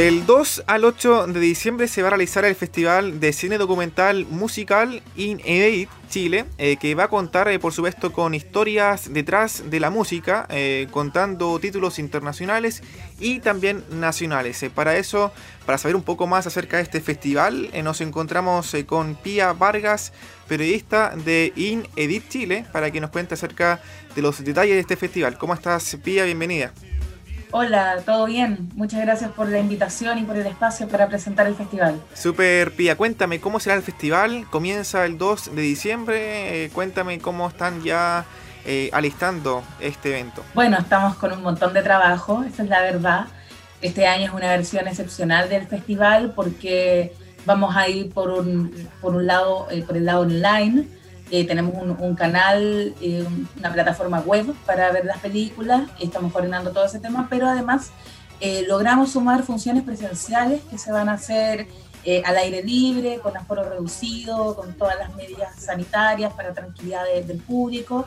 Del 2 al 8 de diciembre se va a realizar el Festival de Cine Documental Musical in Edit Chile, eh, que va a contar, eh, por supuesto, con historias detrás de la música, eh, contando títulos internacionales y también nacionales. para eso, para saber un poco más acerca de este festival, nos encontramos con Pía Vargas, periodista de In Edit Chile, para que nos cuente acerca de los detalles de este festival. ¿Cómo estás, Pía? Bienvenida. Hola, ¿todo bien? Muchas gracias por la invitación y por el espacio para presentar el festival. Super Pía, cuéntame cómo será el festival. Comienza el 2 de diciembre. Eh, cuéntame cómo están ya eh, alistando este evento. Bueno, estamos con un montón de trabajo, esa es la verdad. Este año es una versión excepcional del festival porque vamos a ir por un, por un lado, eh, por el lado online eh, tenemos un, canal, eh, una plataforma web para ver las películas, estamos coordinando todo ese tema, pero además eh, logramos sumar funciones presenciales que se van a hacer al aire libre, con aforo reducido, con todas las medidas sanitarias para tranquilidad del público.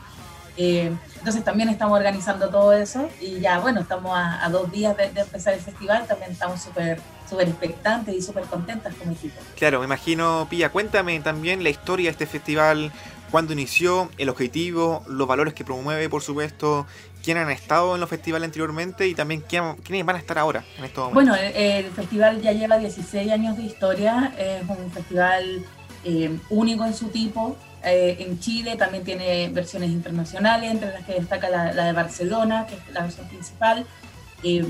entonces también estamos organizando todo eso y ya bueno, estamos a, dos días de, de, empezar el festival, también estamos súper súper expectantes y súper contentas como equipo. Claro, me imagino, Pilla, cuéntame también la historia de este festival, cuándo inició, el objetivo, los valores que promueve, por supuesto, quiénes han estado en los festivales anteriormente y también quiénes van a estar ahora en estos momentos. Bueno, el, festival ya lleva 16 años de historia, es un festival eh, único en su tipo. Eh, en Chile también tiene versiones internacionales, entre las que destaca la, de Barcelona, que es la versión principal. Eh,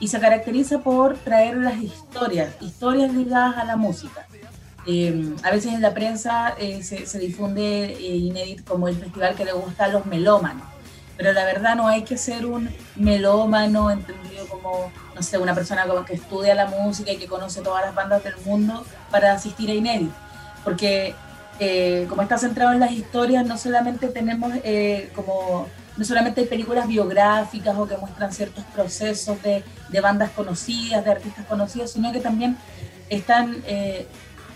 y se caracteriza por traer las historias, historias ligadas a la música. Eh, a veces en la prensa eh, se, difunde eh, Inédit como el festival que le gusta a los melómanos, pero la verdad no hay que ser un melómano entendido como, no sé, una persona como que estudia la música y que conoce todas las bandas del mundo para asistir a Inédit, porque como está centrado en las historias, no solamente tenemos como no solamente hay películas biográficas o que muestran ciertos procesos de bandas conocidas, de artistas conocidos, sino que también están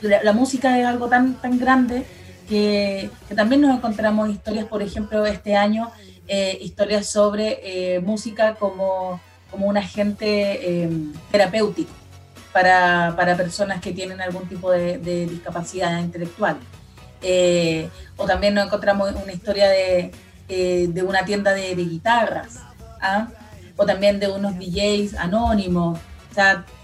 la, música es algo tan, tan grande que, también nos encontramos historias, por ejemplo, este año, eh, historias sobre eh, música como, como un agente eh, terapéutico para, para, personas que tienen algún tipo de, discapacidad intelectual. o también nos encontramos una historia de, de una tienda de, guitarras, ¿ah? o también de unos DJs anónimos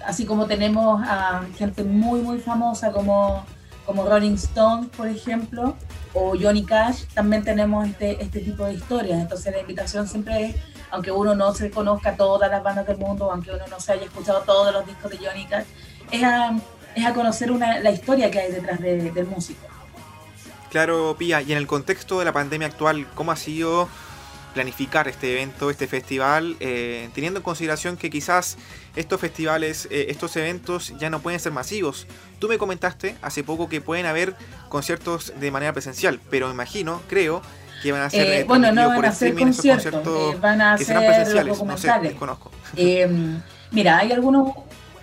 así como tenemos a gente muy, muy famosa como, como Rolling Stone, por ejemplo, o Johnny Cash, también tenemos este, este tipo de historias. Entonces la invitación siempre es, aunque uno no se conozca todas las bandas del mundo, aunque uno no se haya escuchado todos los discos de Johnny Cash, es a, es a conocer una, la historia que hay detrás del músico. Claro, Pía, y en el contexto de la pandemia actual, ¿cómo ha sido planificar este evento, este festival, eh, teniendo en consideración que quizás estos festivales, eh, estos eventos ya no pueden ser masivos. Tú me comentaste hace poco que pueden haber conciertos de manera presencial, pero imagino, creo, que van a ser eh, bueno, no van a ser conciertos, van a ser presenciales, documentales. No mira, hay algunos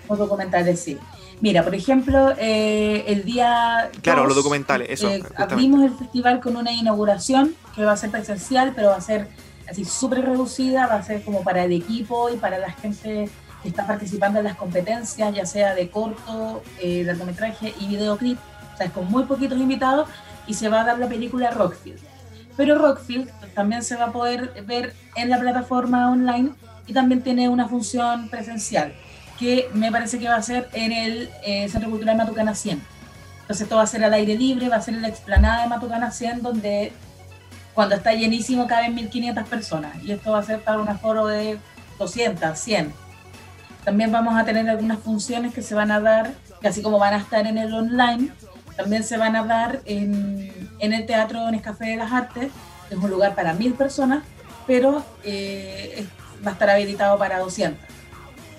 documentales, sí. Mira, por ejemplo, el día. Claro, los documentales, eso. abrimos el festival con una inauguración que va a ser presencial, pero va a ser así súper reducida, va a ser como para el equipo y para la gente que está participando en las competencias, ya sea de corto, eh, largometraje y videoclip, o sea, es con muy poquitos invitados y se va a dar la película Rockfield. Pero Rockfield también se va a poder ver en la plataforma online y también tiene una función presencial, que me parece que va a ser en el eh, Centro Cultural Matucana 100. Entonces todo va a ser al aire libre, va a ser en la explanada de Matucana 100, donde cuando está llenísimo caben 1.500 personas y esto va a ser para un aforo de 200, 100. También vamos a tener algunas funciones que se van a dar, que así como van a estar en el online, también se van a dar en, en el Teatro Nescafé de las Artes, es un lugar para 1.000 personas, pero eh, va a estar habilitado para 200.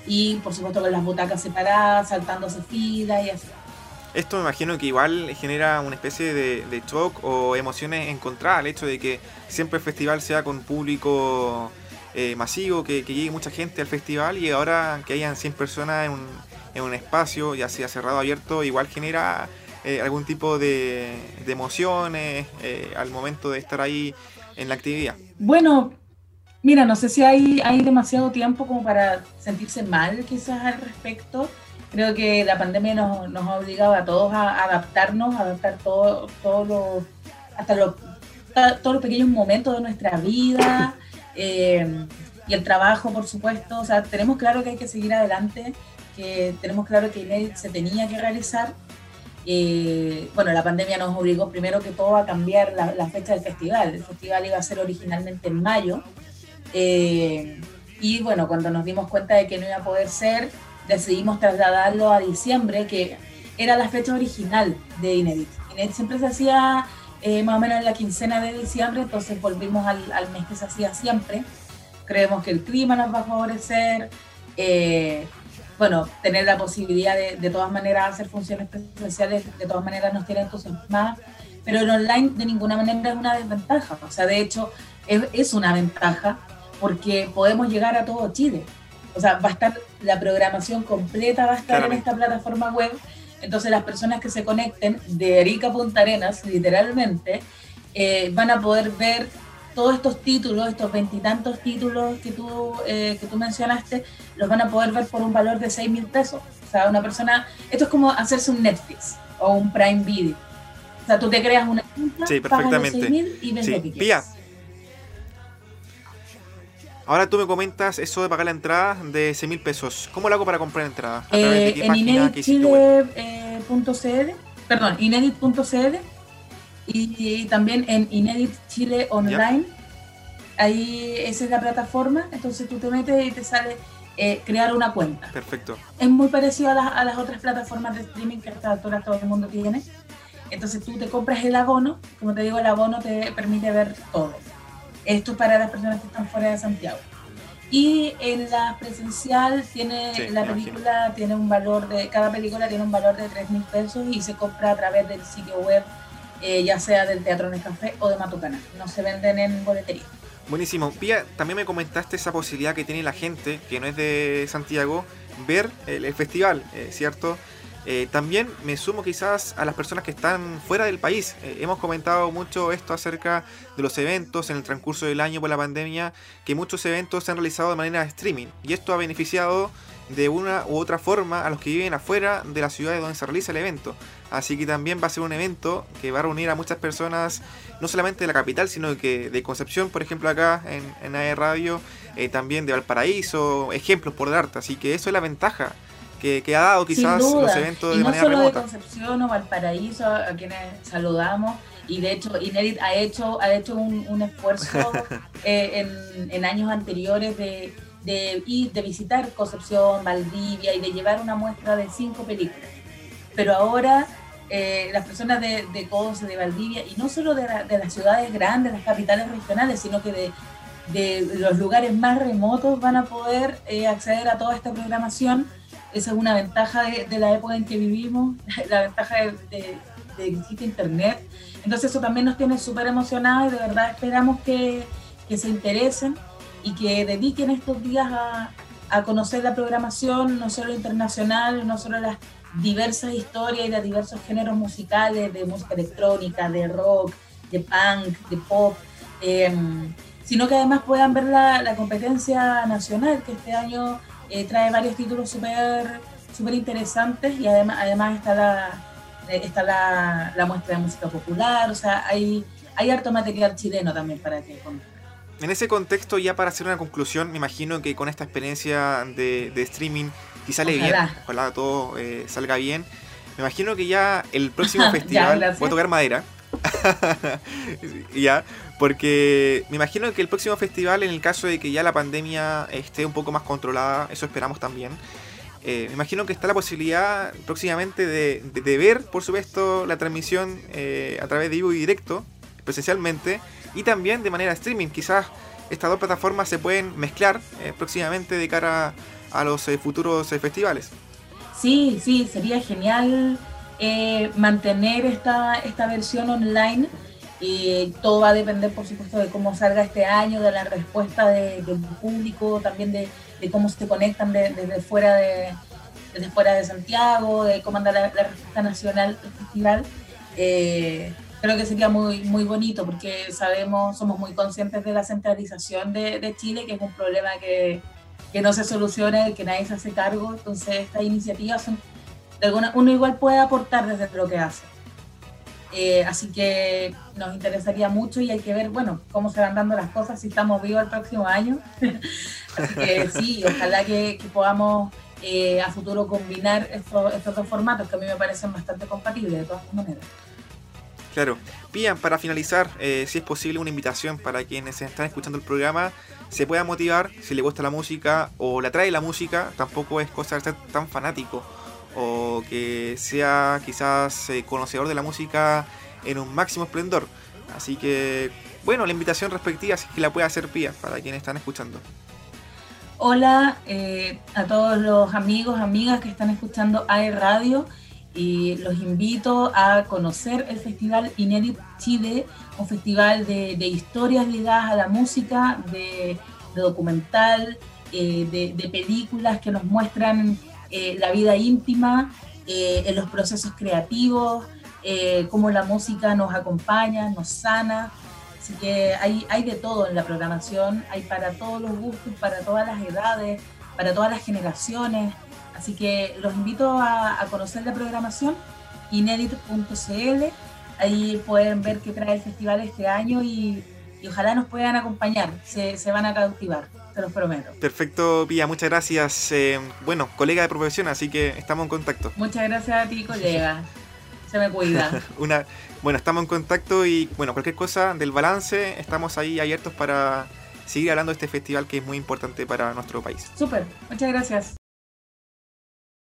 Y por supuesto con las butacas separadas, saltándose filas y así. Esto me imagino que igual genera una especie de, shock o emociones encontradas, el hecho de que siempre el festival sea con público eh, masivo, que, llegue mucha gente al festival y ahora que hayan 100 personas en un, en un espacio, ya sea cerrado o abierto, igual genera eh, algún tipo de, emociones eh, al momento de estar ahí en la actividad. Bueno, Mira, no sé si hay, hay demasiado tiempo como para sentirse mal quizás al respecto. Creo que la pandemia nos, nos ha obligado a todos a adaptarnos, a adaptar todo, todo lo, hasta los, todos los pequeños momentos de nuestra vida eh, y el trabajo, por supuesto. O sea, tenemos claro que hay que seguir adelante, que tenemos claro que se tenía que realizar. Eh, bueno, la pandemia nos obligó primero que todo a cambiar la, la fecha del festival. El festival iba a ser originalmente en mayo eh, y bueno, cuando nos dimos cuenta de que no iba a poder ser, decidimos trasladarlo a diciembre, que era la fecha original de Inédit. Inédit siempre se hacía eh, más o menos en la quincena de diciembre, entonces volvimos al, mes que se hacía siempre. Creemos que el clima nos va a favorecer. Eh, bueno, tener la posibilidad de, de todas maneras hacer funciones presenciales, de todas maneras nos tiene más pero el online de ninguna manera es una desventaja. O sea, de hecho, es, es una ventaja porque podemos llegar a todo Chile. O sea, va a estar la programación completa, va a estar en esta plataforma web. Entonces las personas que se conecten de Erika a Punta Arenas, literalmente, eh, van a poder ver todos estos títulos, estos veintitantos títulos que tú, eh, que tú mencionaste, los van a poder ver por un valor de 6 mil pesos. O sea, una persona, esto es como hacerse un Netflix o un Prime Video. O sea, tú te creas una cuenta, sí, perfectamente. 6, y ves lo que quieres. Ahora tú me comentas eso de pagar la entrada de 6 mil pesos. ¿Cómo lo hago para comprar entrada? ¿A eh, en ineditchile.cl, eh, perdón, inedit.cl y, también en Inedit Chile Online. Ahí esa es la plataforma, entonces tú te metes y te sale eh, crear una cuenta. Perfecto. Es muy parecido a las, a las otras plataformas de streaming que a esta altura todo el mundo tiene. Entonces tú te compras el abono, como te digo, el abono te permite ver todo esto para las personas que están fuera de Santiago. Y en la presencial tiene la película tiene un valor de cada película tiene un valor de 3 mil pesos y se compra a través del sitio web eh, ya sea del Teatro Café o de Matucana. No se venden en boletería. Buenísimo. Pía, también me comentaste esa posibilidad que tiene la gente que no es de Santiago ver el, festival, eh, ¿cierto? Eh, también me sumo quizás a las personas que están fuera del país. Eh, hemos comentado mucho esto acerca de los eventos en el transcurso del año por la pandemia, que muchos eventos se han realizado de manera streaming y esto ha beneficiado de una u otra forma a los que viven afuera de la ciudad donde se realiza el evento. Así que también va a ser un evento que va a reunir a muchas personas, no solamente de la capital, sino que de Concepción, por ejemplo, acá en, en AE Radio, eh, también de Valparaíso, ejemplos por darte. Así que eso es la ventaja que, ha dado quizás los eventos de y no solo de Concepción o Valparaíso, a, quienes saludamos, y de hecho Inédit ha hecho, ha hecho un, esfuerzo eh, en, años anteriores de, de, ir, de visitar Concepción, Valdivia y de llevar una muestra de cinco películas. Pero ahora eh, las personas de, de Conce, de Valdivia, y no solo de, de, las ciudades grandes, las capitales regionales, sino que de, de los lugares más remotos van a poder eh, acceder a toda esta programación esa es una ventaja de, la época en que vivimos, la ventaja de, de, que existe Internet. Entonces eso también nos tiene súper emocionados y de verdad esperamos que, que, se interesen y que dediquen estos días a, a, conocer la programación, no solo internacional, no solo las diversas historias y los diversos géneros musicales, de música electrónica, de rock, de punk, de pop, em, sino que además puedan ver la, la competencia nacional que este año eh, trae varios títulos súper super interesantes y además, además está, la, está la, la, muestra de música popular, o sea, hay, hay harto material chileno también para que En ese contexto, ya para hacer una conclusión, me imagino que con esta experiencia de, de streaming, si sale bien, ojalá. todo eh, salga bien, me imagino que ya el próximo festival, voy a tocar madera, ya, porque me imagino que el próximo festival, en el caso de que ya la pandemia esté un poco más controlada, eso esperamos también. Eh, me imagino que está la posibilidad próximamente de, ver, por supuesto, la transmisión eh, a través de vivo y directo, presencialmente, y también de manera streaming. Quizás estas dos plataformas se pueden mezclar eh, próximamente de cara a los futuros festivales. Sí, sí, sería genial mantener esta, esta versión online y todo va a depender, por supuesto, de cómo salga este año, de la respuesta del público, también de, cómo se conectan desde, fuera de, desde fuera de Santiago, de cómo anda la, respuesta nacional del festival. Eh, creo que sería muy, muy bonito porque sabemos, somos muy conscientes de la centralización de, de Chile, que es un problema que, que, no se soluciona que nadie se hace cargo. Entonces, estas iniciativas son, uno igual puede aportar desde lo que hace. Eh, así que nos interesaría mucho y hay que ver, bueno, cómo se van dando las cosas, si estamos vivos el próximo año. así que sí, ojalá que, podamos eh, a futuro combinar estos, estos dos formatos que a mí me parecen bastante compatibles de todas maneras. Claro. Pían, para finalizar, eh, si es posible, una invitación para quienes están escuchando el programa se pueda motivar si le gusta la música o le atrae la música. Tampoco es cosa de ser tan fanático o que sea quizás eh, conocedor de la música en un máximo esplendor. Así que, bueno, la invitación respectiva es que la pueda hacer Pía para quienes están escuchando. Hola eh, a todos los amigos, amigas que están escuchando AE Radio y los invito a conocer el Festival Inédit Chile, un festival de, historias ligadas a la música, de, documental, eh, de, películas que nos muestran eh, la vida íntima, eh, en los procesos creativos, eh, cómo la música nos acompaña, nos sana. Así que hay, hay de todo en la programación, hay para todos los gustos, para todas las edades, para todas las generaciones. Así que los invito a, a conocer la programación inédit.cl. Ahí pueden ver qué trae el festival este año y, y ojalá nos puedan acompañar. Se, se, van a cautivar, te los prometo. Perfecto, Pía, muchas gracias. Eh, bueno, colega de profesión, así que estamos en contacto. Muchas gracias a ti, colega. Se me cuida. Una, bueno, estamos en contacto y bueno, cualquier cosa del balance, estamos ahí abiertos para seguir hablando de este festival que es muy importante para nuestro país. Súper, muchas gracias.